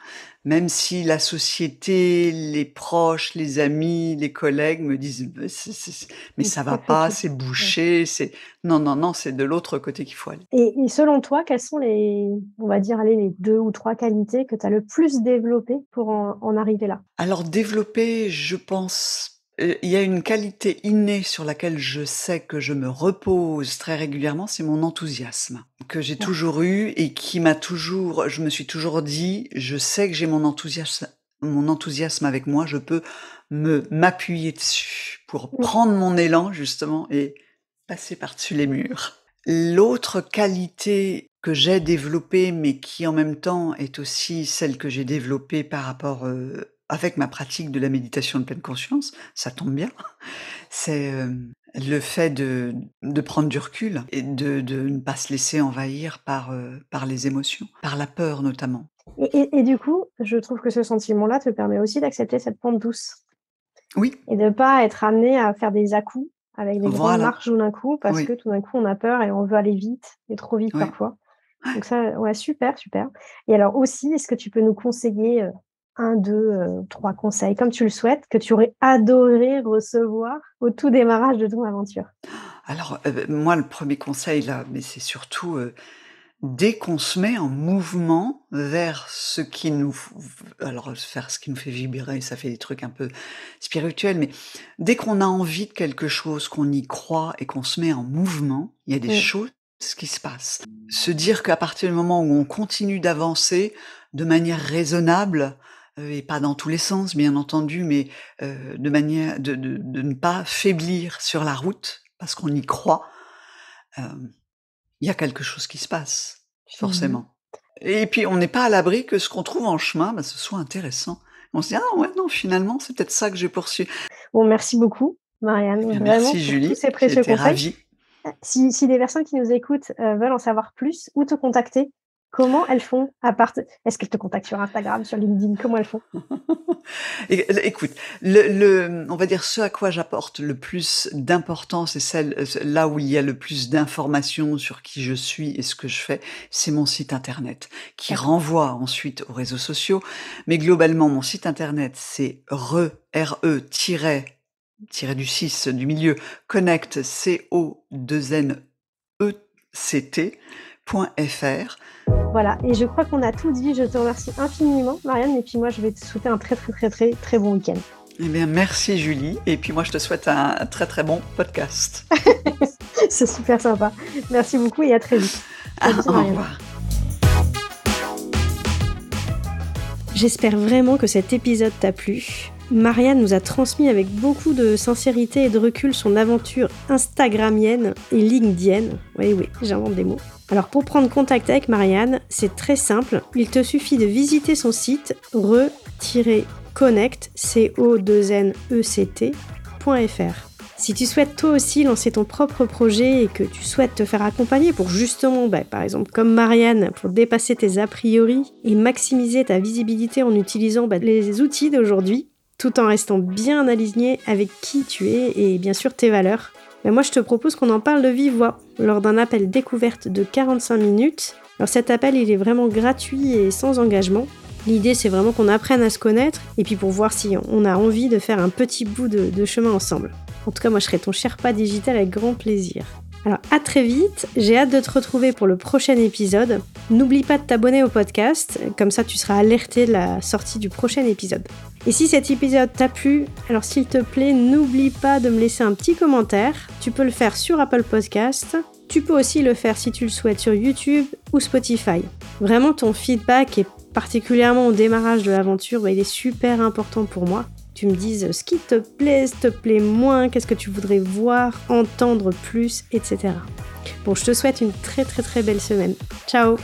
même si la société, les proches, les amis, les collègues me disent, mais ça va pas, c'est bouché, c'est non, non, non, c'est de l'autre côté qu'il faut aller. Et, selon toi, quelles sont les, on va dire, les deux ou trois qualités que tu as le plus développées pour en, en arriver là? Alors développer, je pense il y a une qualité innée sur laquelle je sais que je me repose très régulièrement, c'est mon enthousiasme que j'ai toujours eu et qui m'a toujours, je me suis toujours dit, je sais que j'ai mon enthousiasme, mon enthousiasme avec moi, je peux me m'appuyer dessus pour prendre mon élan justement et passer par-dessus les murs. L'autre qualité que j'ai développée, mais qui en même temps est aussi celle que j'ai développée par rapport euh, avec ma pratique de la méditation de pleine conscience, ça tombe bien, c'est euh, le fait de, de, prendre du recul et de, de, ne pas se laisser envahir par, euh, par les émotions, par la peur notamment. Et, et, du coup, je trouve que ce sentiment-là te permet aussi d'accepter cette pente douce. Oui. Et de ne pas être amené à faire des à-coups avec des grandes marches tout d'un coup, parce que tout d'un coup, on a peur et on veut aller vite, et trop vite parfois. Donc ça, ouais, super, super. Et alors aussi, est-ce que tu peux nous conseiller euh, un, deux, euh, trois conseils, comme tu le souhaites, que tu aurais adoré recevoir au tout démarrage de ton aventure Alors, euh, moi, le premier conseil, là, mais c'est surtout euh, dès qu'on se met en mouvement vers ce qui nous... Alors, faire ce qui nous fait vibrer, ça fait des trucs un peu spirituels, mais dès qu'on a envie de quelque chose, qu'on y croit et qu'on se met en mouvement, il y a des mmh. choses qui se passent. Se dire qu'à partir du moment où on continue d'avancer de manière raisonnable, et pas dans tous les sens, bien entendu, mais euh, de manière de, de, de, ne pas faiblir sur la route parce qu'on y croit. Il y a quelque chose qui se passe, mmh forcément. Et puis on n'est pas à l'abri que ce qu'on trouve en chemin, bah, ce soit intéressant. On se dit ah ouais non finalement c'est peut-être ça que j'ai poursuivi. Bon merci beaucoup Marianne. Eh merci Julie. Tous ces précieux conseils. Si, si des personnes qui nous écoutent veulent en savoir plus, où te contacter? Comment elles font à part Est-ce qu'elles te contactent sur Instagram, sur LinkedIn? Comment elles font? (laughs) Écoute, le, on va dire ce à quoi j'apporte le plus d'importance et celle là où il y a le plus d'informations sur qui je suis et ce que je fais, c'est mon site internet qui renvoie ensuite aux réseaux sociaux. Mais globalement, mon site internet, c'est re, re tiré du 6 du milieu, connect, c o 2 n e c. Voilà, et je crois qu'on a tout dit. Je te remercie infiniment, Marianne. Et puis moi, je vais te souhaiter un très, très, très, très, très bon week-end. Eh bien, merci Julie. Et puis moi, je te souhaite un très, très bon podcast. (laughs) C'est super sympa. Merci beaucoup et à très vite. (laughs) au revoir. J'espère vraiment que cet épisode t'a plu. Marianne nous a transmis avec beaucoup de sincérité et de recul son aventure instagramienne et LinkedIn. Oui, oui, j'invente des mots. Alors pour prendre contact avec Marianne, c'est très simple. Il te suffit de visiter son site re-connect, co 2 n e Si tu souhaites toi aussi lancer ton propre projet et que tu souhaites te faire accompagner pour justement, bah, par exemple comme Marianne, pour dépasser tes a priori et maximiser ta visibilité en utilisant bah, les outils d'aujourd'hui, tout en restant bien aligné avec qui tu es et bien sûr tes valeurs. Mais moi je te propose qu'on en parle de vive voix lors d'un appel découverte de 45 minutes. Alors cet appel il est vraiment gratuit et sans engagement. L'idée c'est vraiment qu'on apprenne à se connaître et puis pour voir si on a envie de faire un petit bout de, de chemin ensemble. En tout cas moi je serai ton Sherpa digital avec grand plaisir. Alors à très vite, j'ai hâte de te retrouver pour le prochain épisode. N'oublie pas de t'abonner au podcast, comme ça tu seras alerté de la sortie du prochain épisode. Et si cet épisode t'a plu, alors s'il te plaît, n'oublie pas de me laisser un petit commentaire. Tu peux le faire sur Apple Podcast. Tu peux aussi le faire si tu le souhaites sur YouTube ou Spotify. Vraiment, ton feedback, et particulièrement au démarrage de l'aventure, il est super important pour moi tu me dises ce qui te plaît, ce te plaît moins, qu'est-ce que tu voudrais voir, entendre plus, etc. Bon, je te souhaite une très très très belle semaine. Ciao